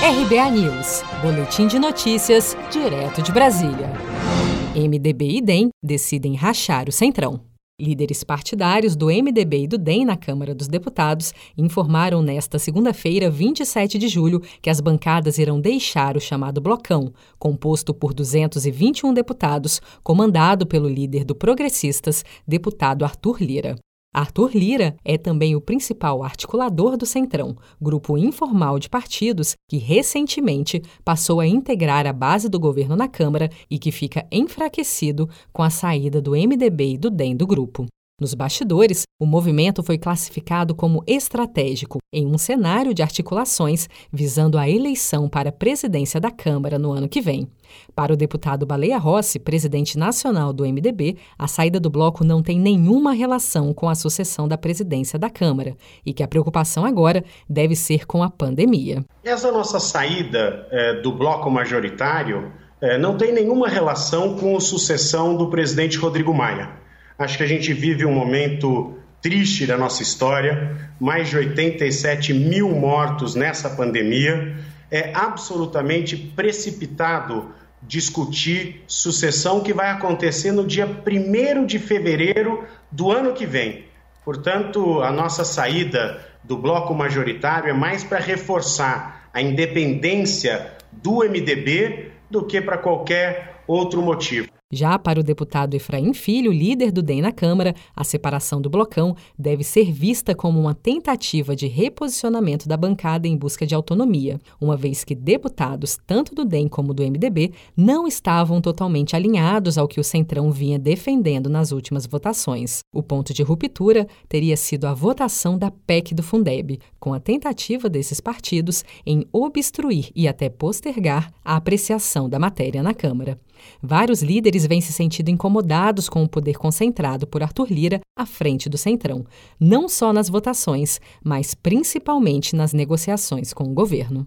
RBA News, Boletim de Notícias, direto de Brasília. MDB e DEM decidem rachar o Centrão. Líderes partidários do MDB e do DEM na Câmara dos Deputados informaram nesta segunda-feira, 27 de julho, que as bancadas irão deixar o chamado Blocão, composto por 221 deputados, comandado pelo líder do Progressistas, deputado Arthur Lira. Arthur Lira é também o principal articulador do Centrão, grupo informal de partidos que recentemente passou a integrar a base do governo na Câmara e que fica enfraquecido com a saída do MDB e do DEM do grupo. Nos bastidores, o movimento foi classificado como estratégico em um cenário de articulações visando a eleição para a presidência da Câmara no ano que vem. Para o deputado Baleia Rossi, presidente nacional do MDB, a saída do bloco não tem nenhuma relação com a sucessão da presidência da Câmara e que a preocupação agora deve ser com a pandemia. Essa nossa saída é, do bloco majoritário é, não tem nenhuma relação com a sucessão do presidente Rodrigo Maia. Acho que a gente vive um momento triste da nossa história, mais de 87 mil mortos nessa pandemia. É absolutamente precipitado discutir sucessão que vai acontecer no dia 1 de fevereiro do ano que vem. Portanto, a nossa saída do bloco majoritário é mais para reforçar a independência do MDB do que para qualquer outro motivo. Já para o deputado Efraim Filho, líder do DEM na Câmara, a separação do blocão deve ser vista como uma tentativa de reposicionamento da bancada em busca de autonomia, uma vez que deputados, tanto do DEM como do MDB, não estavam totalmente alinhados ao que o Centrão vinha defendendo nas últimas votações. O ponto de ruptura teria sido a votação da PEC do Fundeb, com a tentativa desses partidos em obstruir e até postergar a apreciação da matéria na Câmara. Vários líderes vêm se sentindo incomodados com o poder concentrado por Arthur Lira à frente do Centrão, não só nas votações, mas principalmente nas negociações com o governo.